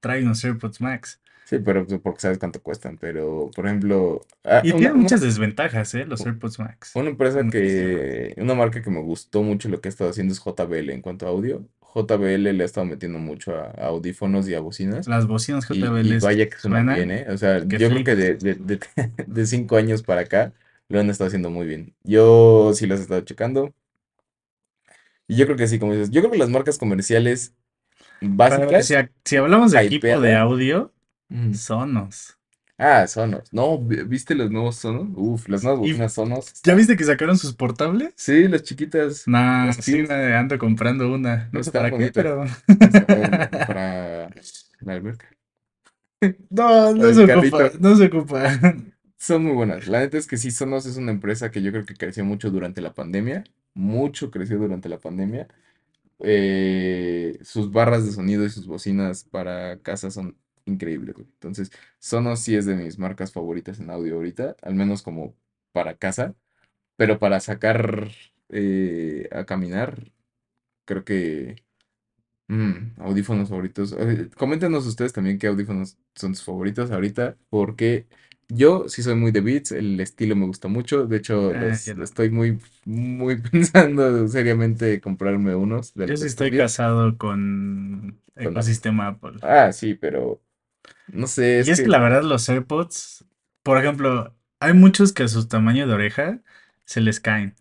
trae unos AirPods Max. Sí, pero porque sabes cuánto cuestan, pero por ejemplo, ah, Y una, tienen muchas una, desventajas, ¿eh? Los AirPods Max. una empresa que, una marca que me gustó mucho lo que ha estado haciendo es JBL en cuanto a audio. JBL le ha estado metiendo mucho a, a audífonos y a bocinas. Las bocinas Y, y JBL vaya que suenan bien, ¿eh? O sea, yo creo que de, de, de, de cinco años para acá lo han estado haciendo muy bien. Yo sí los he estado checando. Y yo creo que sí, como dices, yo creo que las marcas comerciales si, básicas, a- si hablamos de equipo de audio, mm, Sonos. Ah, Sonos. No, vi- ¿viste los nuevos Sonos? Uf, las nuevas ¿Y bocinas Sonos ya viste que sacaron sus portables? Sí, las chiquitas, Nah, las sí me ando comprando una. No sé están para qué, pero... Para la alberca, No, no el se ocupa, carrito. no se ocupa. Son muy buenas. La neta es que sí, Sonos es una empresa que yo creo que creció mucho durante la pandemia. Mucho creció durante la pandemia. Eh, sus barras de sonido y sus bocinas para casa son increíbles, güey. Entonces, Sonos sí es de mis marcas favoritas en audio ahorita, al menos como para casa, pero para sacar eh, a caminar, creo que mm, audífonos favoritos. Eh, coméntenos ustedes también qué audífonos son sus favoritos ahorita, porque yo sí soy muy de Beats, el estilo me gusta mucho. De hecho, Ah, los yo no. estoy muy, muy pensando seriamente comprarme unos Yo sí estoy casado con con ecosistema Apple. Ah, sí, pero no sé, Y es que que, la verdad los AirPods, por ejemplo, hay muchos que a su tamaño de oreja se les caen.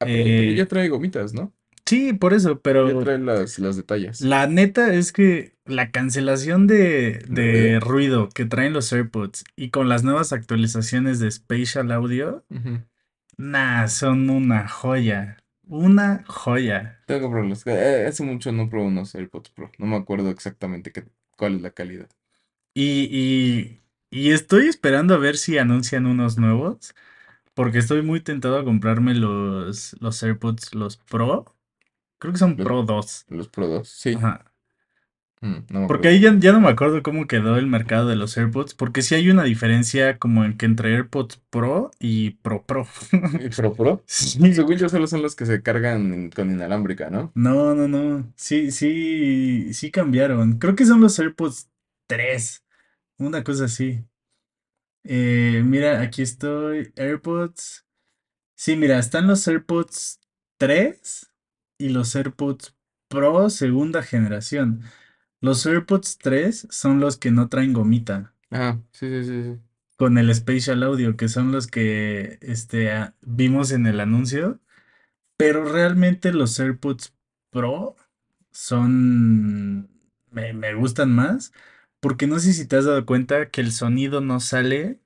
ah, pero, pero ya Eh, trae gomitas, ¿no? sí, por eso, Ya pero trae las, las detalles la neta es que la cancelación de, de ruido. que traen los AirPods y con las nuevas actualizaciones de Spatial Audio, nah, son una joya. Una joya. Tengo que probarlos. Eh, hace mucho no probé unos AirPods Pro. No me acuerdo exactamente qué, cuál es la calidad. Y, y, y estoy esperando a ver si anuncian unos nuevos, porque estoy muy tentado a comprarme los, los AirPods, los Pro. Creo que son Los, Pro 2. los Pro 2. Sí. Ajá. Mm, no Porque ahí ya, ya no me acuerdo cómo quedó el mercado de los AirPods, porque sí hay una diferencia como en que entre AirPods Pro y Pro Pro. ¿Y Pro Pro? Sí. Según yo, solo son los que se cargan con inalámbrica, ¿no? No, no, no. Sí, sí, sí cambiaron. Creo que son los AirPods 3. Una cosa así. Eh, mira, aquí estoy. AirPods. Sí, mira, están los AirPods 3 y los AirPods Pro segunda generación. Los AirPods 3 son los que no traen gomita, Ah, sí, sí, sí, sí. con el Spatial Audio, que son los que este, ah, vimos en el anuncio. Pero realmente los AirPods Pro son... Me, me gustan más, porque no sé si te has dado cuenta que el sonido no sale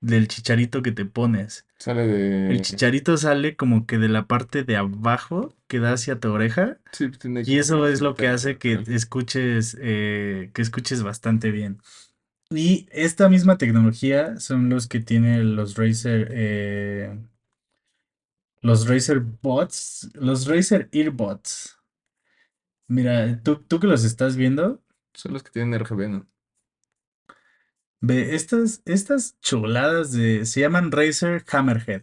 del chicharito que te pones. Sale El de... chicharito sale como que de la parte de abajo que da hacia tu oreja Sí, tiene y como eso es lo que hace que escuches, eh, que escuches bastante bien. Y esta misma tecnología son los que tienen los Razer, eh, los Razer Bots, los Razer Earbuds. Mira, tú, tú que los estás viendo, Son los que tienen RGB, ¿no? Ve estas, estas chuladas de, se llaman Razer Hammerhead.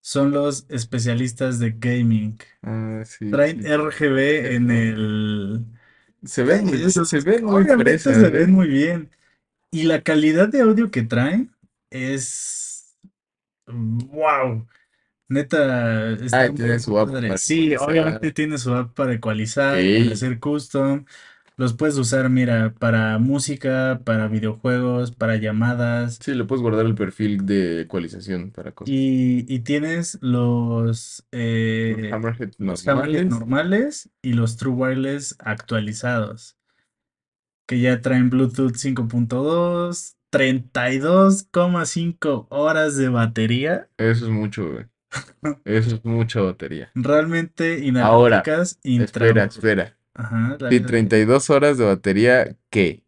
Son los especialistas de gaming. Ah, sí, Traen sí, RGB en el... Se ven muy, se, se Esos, ven muy obviamente se fresas, ven ¿eh? muy bien. Y la calidad de audio que traen es... ¡Wow! Neta, Ah, está tiene su app padre. Sí, obviamente tiene su app para ecualizar, para hacer custom. Los puedes usar, mira, para música, para videojuegos, para llamadas. sí, le puedes guardar el perfil de ecualización para cosas. Y, y tienes los, eh, Hammerhead los Hammerhead normales. y los True Wireless actualizados, que ya traen Bluetooth 5.2, 32,5 horas de batería. Eso es mucho, güey. Eso es mucha batería. Realmente Ahora, inalámbricas espera, espera. Ajá, dale. 32 horas de batería, ¿qué?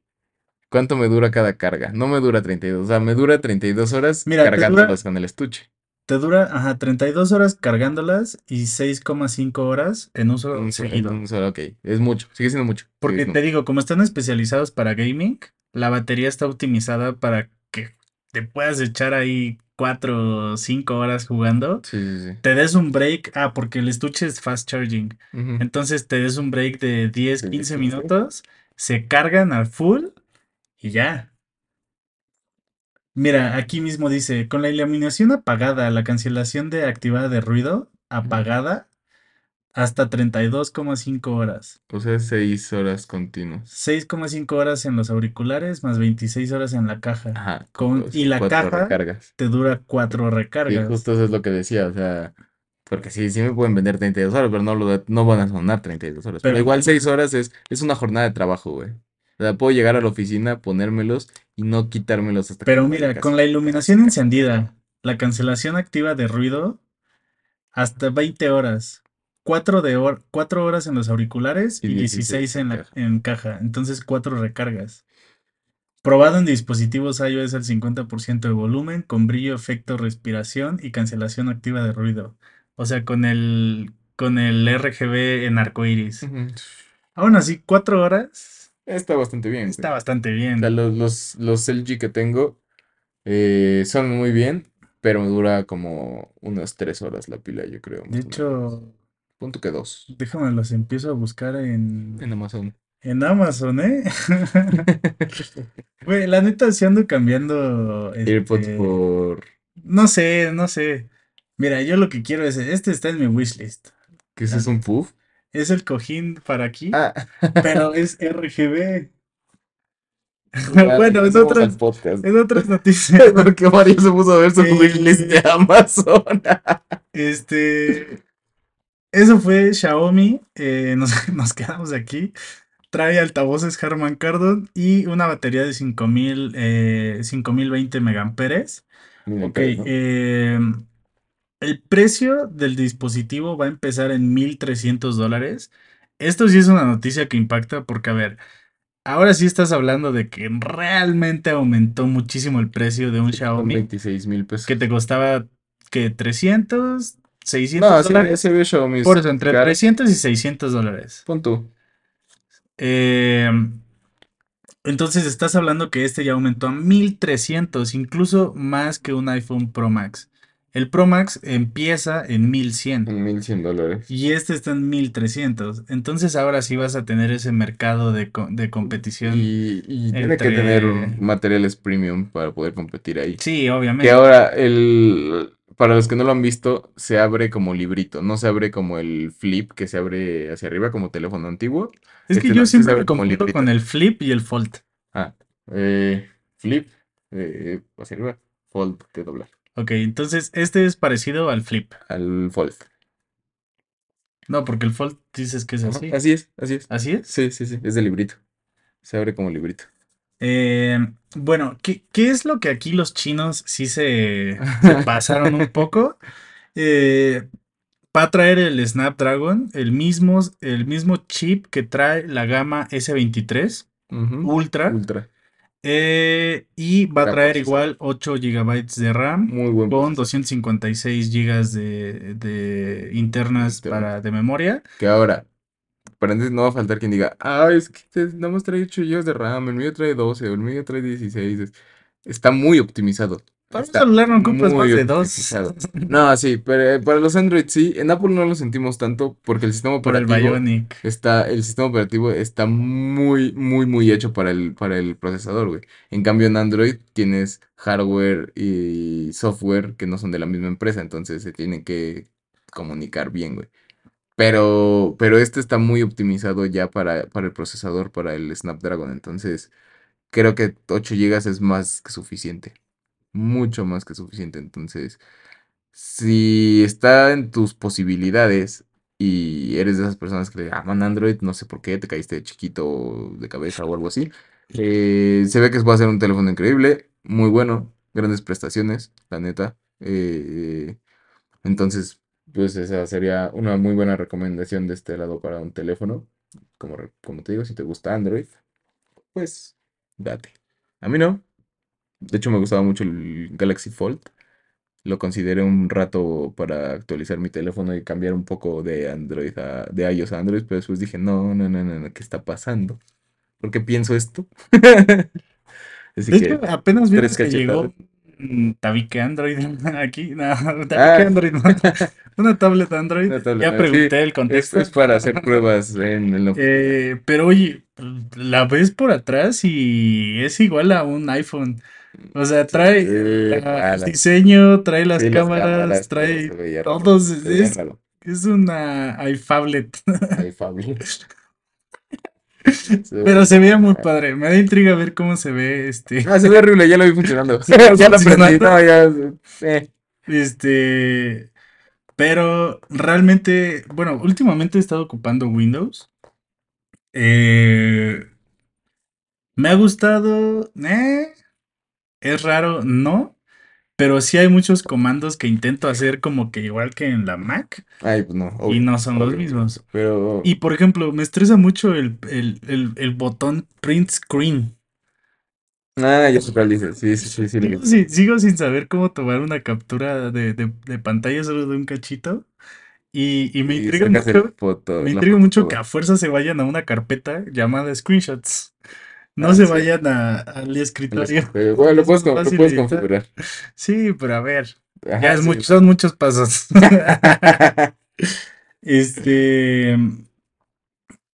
¿Cuánto me dura cada carga? No me dura 32, o sea, me dura 32 horas Mira, te dura, cargándolos con el estuche. te dura, ajá, 32 horas cargándolas y 6,5 horas en uso Un so- en seguido. un solo, ok. Es mucho, sigue siendo mucho. Porque siendo te digo, como están especializados para gaming, la batería está optimizada para que te puedas echar ahí cuatro o cinco horas jugando, Sí, sí, sí. te des un break, ah, porque el estuche es fast charging, entonces te des un break de 10, De 15 15. minutos, se cargan al full y ya. Mira, aquí mismo dice, con la iluminación apagada, la cancelación de activada de ruido apagada hasta 32,5 horas. O sea, seis horas continuas. 6,5 horas en los auriculares más 26 horas en la caja. Ajá, Con, y la caja recargas. te dura 4 Y recargas. justo eso es lo que decía, o sea, porque sí, sí me pueden vender 32 horas, pero no, lo no van a sonar 32 horas. Pero Pero, igual 6 horas es, es una jornada de trabajo, güey. O sea, puedo llegar a la oficina, ponérmelos y no quitármelos hasta pero mira, con la iluminación encendida, la cancelación activa de ruido, hasta 20 horas. 4, de hor- 4 horas en los auriculares Y y 16 16 en la, caja. en caja. Entonces 4 recargas. Probado en dispositivos iOS al 50% de volumen, con brillo, efecto, respiración y cancelación activa de ruido. O sea, con el, con el RGB en arcoiris. Ujú. Aún así, 4 horas Está bastante bien, güey. está bastante O sea, bien. los, los, los LG que tengo eh, son muy bien, pero dura como unas 3 horas la pila, yo creo, De hecho, Punto que 2 déjame los empiezo a buscar en, en Amazon. en Amazon, ¿eh? Güey, la neta sí ando cambiando, AirPods este, por... no sé, no sé. Mira, yo lo que quiero es, este está en mi wishlist. ¿Qué es eso, un puff? Es el cojín para aquí, Ah, pero es RGB. Bueno, en regresemos al otras, podcast. en otras noticias, Porque Mario se puso a ver su wishlist de eh, Amazon. este, eso fue Xiaomi. eh, nos, nos quedamos aquí. Trae altavoces Harman Kardon y una batería de 5000, eh, 5020 megamperes. Ok, amperes, ¿no? eh, el precio del dispositivo va a empezar en 1300 dólares. Esto sí es una noticia que impacta porque, a ver, ahora sí estás hablando de que realmente aumentó muchísimo el precio de un Xiaomi 26 mil que pesos. te costaba que 300, 600 No, sí, dólares. ese ve Xiaomi Por es eso, entre caro. 300 y 600 dólares. Pon tú. Eh, entonces estás hablando que este ya aumentó a 1300, incluso más que un iPhone Pro Max. El Pro Max empieza en 1100 En 1100 dólares. y este está en 1300. Entonces ahora sí vas a tener ese mercado de, co- de competición Y, y tiene que tener materiales premium para poder competir ahí. Sí, Que obviamente. ahora, el, para los que no lo han visto, se abre como librito. No se abre como el flip que se abre hacia arriba como teléfono antiguo. Es que Este yo no, este siempre me confundo con el Flip y el Fold. Ah, eh, flip eh, hacia arriba. Fold de doblar. Ok, entonces este es parecido al Flip. Al fold. No, porque el Fold dices que es Ajá, así. así es, así es. ¿Así es? Sí, sí, sí. Es de librito. Se abre como librito. Eh, bueno, ¿qué, qué es lo que aquí los chinos sí se, se pasaron un poco? Eh, va a traer el Snapdragon, el mismo, el mismo chip que trae la gama S23 Ujú, Ultra. Ultra. eh, y va a traer igual 8 GB de RAM Muy buen con procesador. 256 GB de, de internas para, de memoria. Que ahora, paréntesis, no va a faltar quien diga, ah, es que te- nada más trae 8 GB de RAM, el mío trae 12, o el mío trae 16. Es- Está muy optimizado. Para un Está celular no ocupas más muy de dos optimizado. No, sí, pero eh, para los Android sí. En Apple no lo sentimos tanto porque el sistema por el operativo Bionic. está, el sistema operativo está muy, muy, muy hecho para el, para el procesador, güey. En cambio, en Android tienes hardware y software que no son de la misma empresa, entonces se tienen que comunicar bien, güey. Pero, pero este está muy optimizado ya para, para el procesador, para el Snapdragon. Entonces, creo que 8 GB es más que suficiente. Mucho más que suficiente. Entonces, si está en tus posibilidades y eres de esas personas que le aman Android, no sé por qué, te caíste chiquito de cabeza o algo así. eh, se ve que va a ser un teléfono increíble, muy bueno, grandes prestaciones, la neta. eh, entonces, pues esa sería una muy buena recomendación de este lado para un teléfono. Como, como te digo, si te gusta Android, pues date. A mí no. De hecho, me gustaba mucho el Galaxy Fold. Lo consideré un rato para actualizar mi teléfono y cambiar un poco de Android a, de iOS a Android, pero después dije, no, no, no, no, ¿qué está pasando? ¿Por qué pienso esto? Así De hecho, que apenas vimos que llegó tabique Android aquí, no, tabique Ah, Android, no, una tablet Android. una tablet. Ya Sí, pregunté el es, contexto. es para hacer pruebas en, en oficina. Eh, pero oye, la ves por atrás y es igual a un iPhone. O sea, trae la- el diseño, trae las sí, las cámaras, trae todos. Es, es una Fabio. Se Pero se veía muy padre. Me da intriga ver cómo se ve este. Ah, se ve horrible, ya lo vi funcionando. Ya lo aprendí. funcionando. No, ya. eh. Este. Pero realmente, bueno, últimamente he estado ocupando Windows. Eh, me ha gustado. eh, es raro, no. Pero sí hay muchos comandos que intento hacer como que igual que en la Mac Ay, pues no, y no son los mismos. Pero. Y por ejemplo, me estresa mucho el, el, el, el botón print screen. Ah, ya sé cuál dices. Sí, sí, sí, sí. Sigo sin, sigo sin saber cómo tomar una captura de, de, de pantalla solo de un cachito. Y, y me Y intriga mucho, foto, me intriga mucho que a fuerza se vayan a una carpeta llamada screenshots. No Ah, se sí. vayan a- al escritorio. Bueno, lo Es puedes, lo configurar. Sí, pero a ver, ya es sí. mucho, son muchos pasos. Este,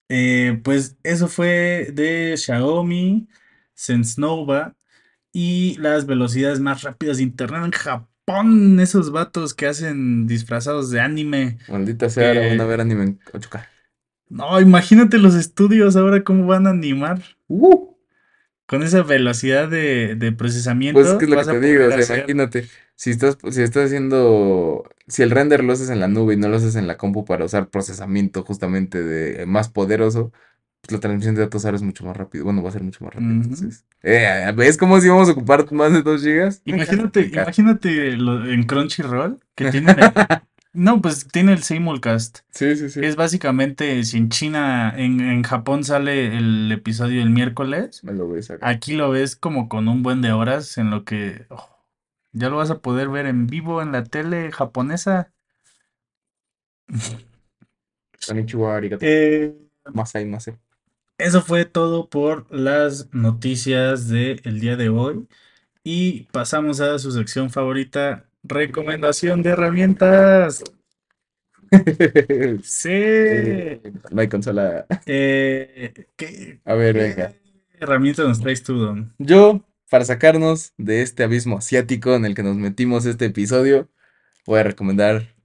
eh, pues eso fue de Xiaomi, Sense Nova y las velocidades más rápidas de internet en Japón. Esos vatos que hacen disfrazados de anime. Maldita sea, ahora van a ver anime en 8K. No, imagínate los estudios ahora cómo van a animar. Uh, Con esa velocidad de, de procesamiento. pues es que es lo que te digo, o sea, hacer- imagínate, si estás, si estás haciendo, si el render lo haces en la nube y no lo haces en la compu para usar procesamiento justamente de más poderoso, pues la transmisión de datos ahora es mucho más rápido, bueno, va a ser mucho más rápido, Ujú. entonces, eh, ¿ves cómo si vamos a ocupar más de 2 gigas? Imagínate, imagínate lo- en Crunchyroll que tiene el- no, pues tiene el simulcast. Sí, sí, sí. es básicamente si en China, en, en Japón sale el episodio el miércoles, Me lo ves acá. aquí lo ves como con un buen de horas en lo que oh, ya lo vas a poder ver en vivo en la tele japonesa. Eh, Masai, masai. eso fue todo por las noticias del día de hoy. Y pasamos a su sección favorita, recomendación de herramientas. Sí. Eh, no hay consola. Eh, ¿qué, A ver, qué venga. herramientas nos traes tú, Don? Yo, para sacarnos de este abismo asiático en el que nos metimos este episodio, voy a recomendar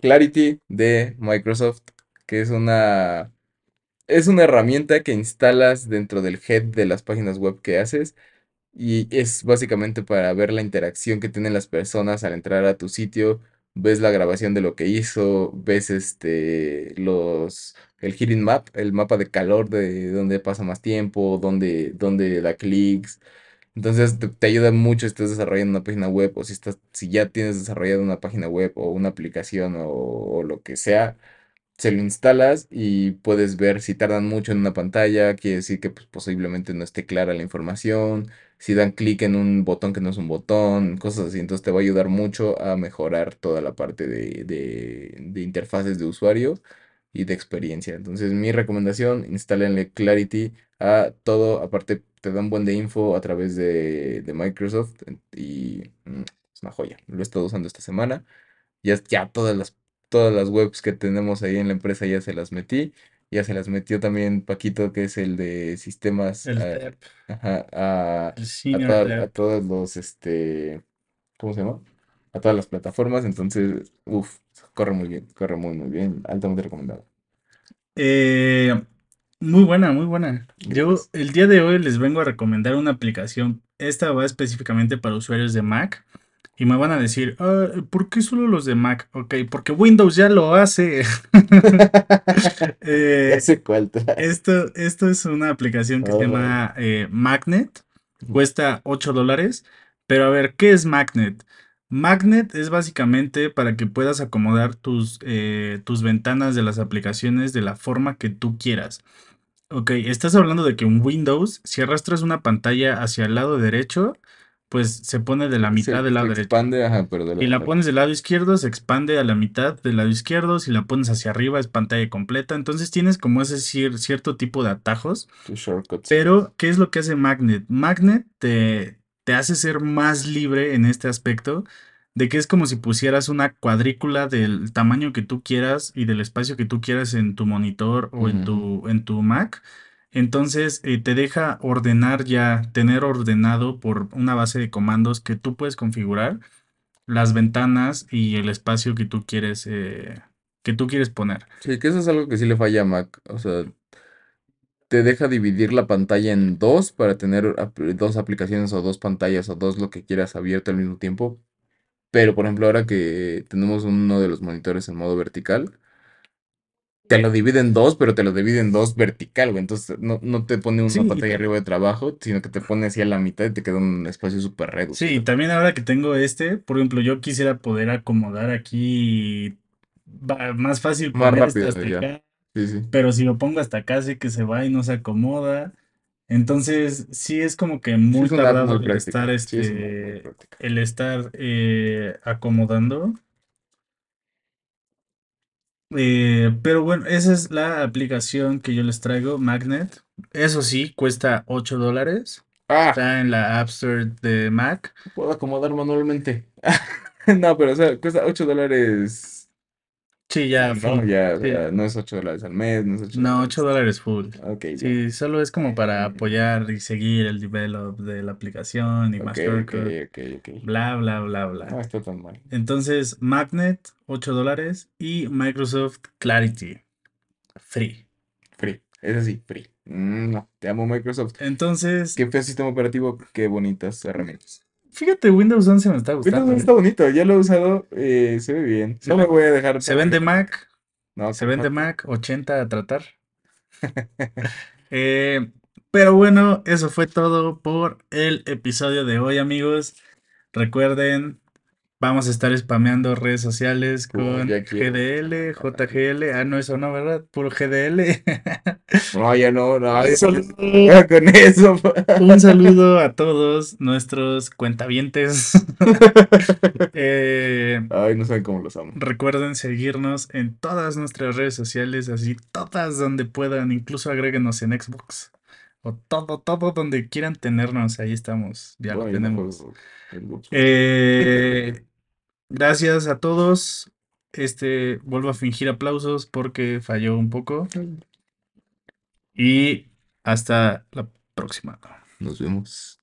Clarity de Microsoft, que es una es una herramienta que instalas dentro del head de las páginas web que haces y es básicamente para ver la interacción que tienen las personas al entrar a tu sitio, ves la grabación de lo que hizo, ves este los el heating map, el mapa de calor de dónde pasa más tiempo, dónde, dónde da clics. Entonces te, te ayuda mucho si estás desarrollando una página web o si estás, si ya tienes desarrollado una página web o una aplicación o, lo que sea, se lo instalas y puedes ver si tardan mucho en una pantalla, quiere decir que pues, posiblemente no esté clara la información, si dan clic en un botón que no es un botón, cosas así. Entonces te va a ayudar mucho a mejorar toda la parte de, de, de interfaces de usuario y de experiencia. Entonces mi recomendación, instálenle Clarity a todo, aparte te dan buen de info a través de, de Microsoft y mm, es una joya. Lo he estado usando esta semana. Ya, ya todas las, todas las webs que tenemos ahí en la empresa ya se las metí. Ya se las metió también Paquito, que es el de sistemas El ah, TEP, ajá, a, el a, Senior toda- a TEP. todos los, este, ¿cómo se llama? A todas las plataformas. Entonces, uff, corre muy bien, corre muy, muy bien. Altamente recomendado. Eh, muy buena, muy buena. Yo Gracias. el día de hoy les vengo a recomendar una aplicación. Esta va específicamente para usuarios de Mac. Y me van a decir, "Ah, ¿por qué solo los de Mac? Ok, porque Windows ya lo hace. Eh, Ya sé cuál trae. esto, esto es una aplicación que se llama eh, Magnet. Cuesta 8 dólares. Pero a ver, ¿qué es Magnet? Magnet es básicamente para que puedas acomodar tus, eh, tus ventanas de las aplicaciones de la forma que tú quieras. Ok, estás hablando de que en Windows, si arrastras una pantalla hacia el lado derecho, pues se pone de la Se, mitad del se lado derecho. expande, ajá, pero de la la pones del lado izquierdo, se expande a la mitad del lado izquierdo. Si la pones hacia arriba, es pantalla completa. Entonces tienes como ese cier- cierto tipo de atajos. Pero, ¿qué es lo que hace Magnet? Magnet te, te hace ser más libre en este aspecto de que es como si pusieras una cuadrícula del tamaño que tú quieras y del espacio que tú quieras en tu monitor o en tu, en tu Mac. Entonces eh, te deja ordenar ya, tener ordenado por una base de comandos que tú puedes configurar las ventanas y el espacio que tú quieres, eh, que tú quieres poner. Sí, que eso es algo que sí le falla a Mac. O sea, te deja dividir la pantalla en dos para tener dos aplicaciones o dos pantallas o dos lo que quieras abierto al mismo tiempo. Pero, por ejemplo, ahora que tenemos uno de los monitores en modo vertical, te lo divide en dos, pero te lo divide en dos vertical, güey. Entonces no, no te pone una pantalla ta- arriba de trabajo, sino que te pone así a la mitad y te queda un espacio súper sí, y reducido. también ahora que tengo este, por ejemplo, yo quisiera poder acomodar aquí más fácil Más esto rápido, hasta ya. acá, Sí, sí. pero si lo pongo hasta acá sé que se va y no se acomoda. Entonces, sí es como que muy es tardado muy el estar es muy este, el estar eh, acomodando. Eh, pero bueno, esa es la aplicación que yo les traigo, Magnet. Eso sí, cuesta 8 dólares. Ah, Está en la App Store de Mac. puedo acomodar manualmente. No, pero o sea, cuesta 8 dólares. Sí, ya full, ¿no? full. Ya, o Sí. sea, no es 8 dólares al mes, no es 8 No, 8 dólares. full. Ok, ya. Sí, solo es como para Eh, apoyar y seguir el develop de la aplicación y más ok, shortcut, ok, ok. bla, bla, bla, No bla. está tan mal. Entonces, Magnet, 8 dólares y Microsoft Clarity, free. Free. Es así, free. Mm, no, te amo Microsoft. Entonces, Qué feo sistema operativo, qué bonitas herramientas. Fíjate, Windows 11 me está Windows gustando, 11 ¿eh? está bonito, ya lo he usado, eh, se ve bien. No me voy a dejar se vende. Mac, No, se vende. Mac, 80 a tratar. Eh, pero bueno, eso fue todo por el episodio de hoy, amigos. Recuerden, vamos a estar spameando redes sociales con ya quiero. GDL, JGL. Ah, no, eso no, ¿verdad? Puro GDL. No, ya no, no, saludo, con eso. un saludo a todos nuestros cuentavientes. Eh, Ay, no saben cómo los amo. recuerden seguirnos en todas nuestras redes sociales, así todas donde puedan, incluso agréguenos en Xbox. O todo, todo donde quieran tenernos, ahí estamos, ya lo no tenemos. Eh, gracias a todos. Este, vuelvo a fingir aplausos porque falló un poco. Y hasta la próxima. Nos vemos.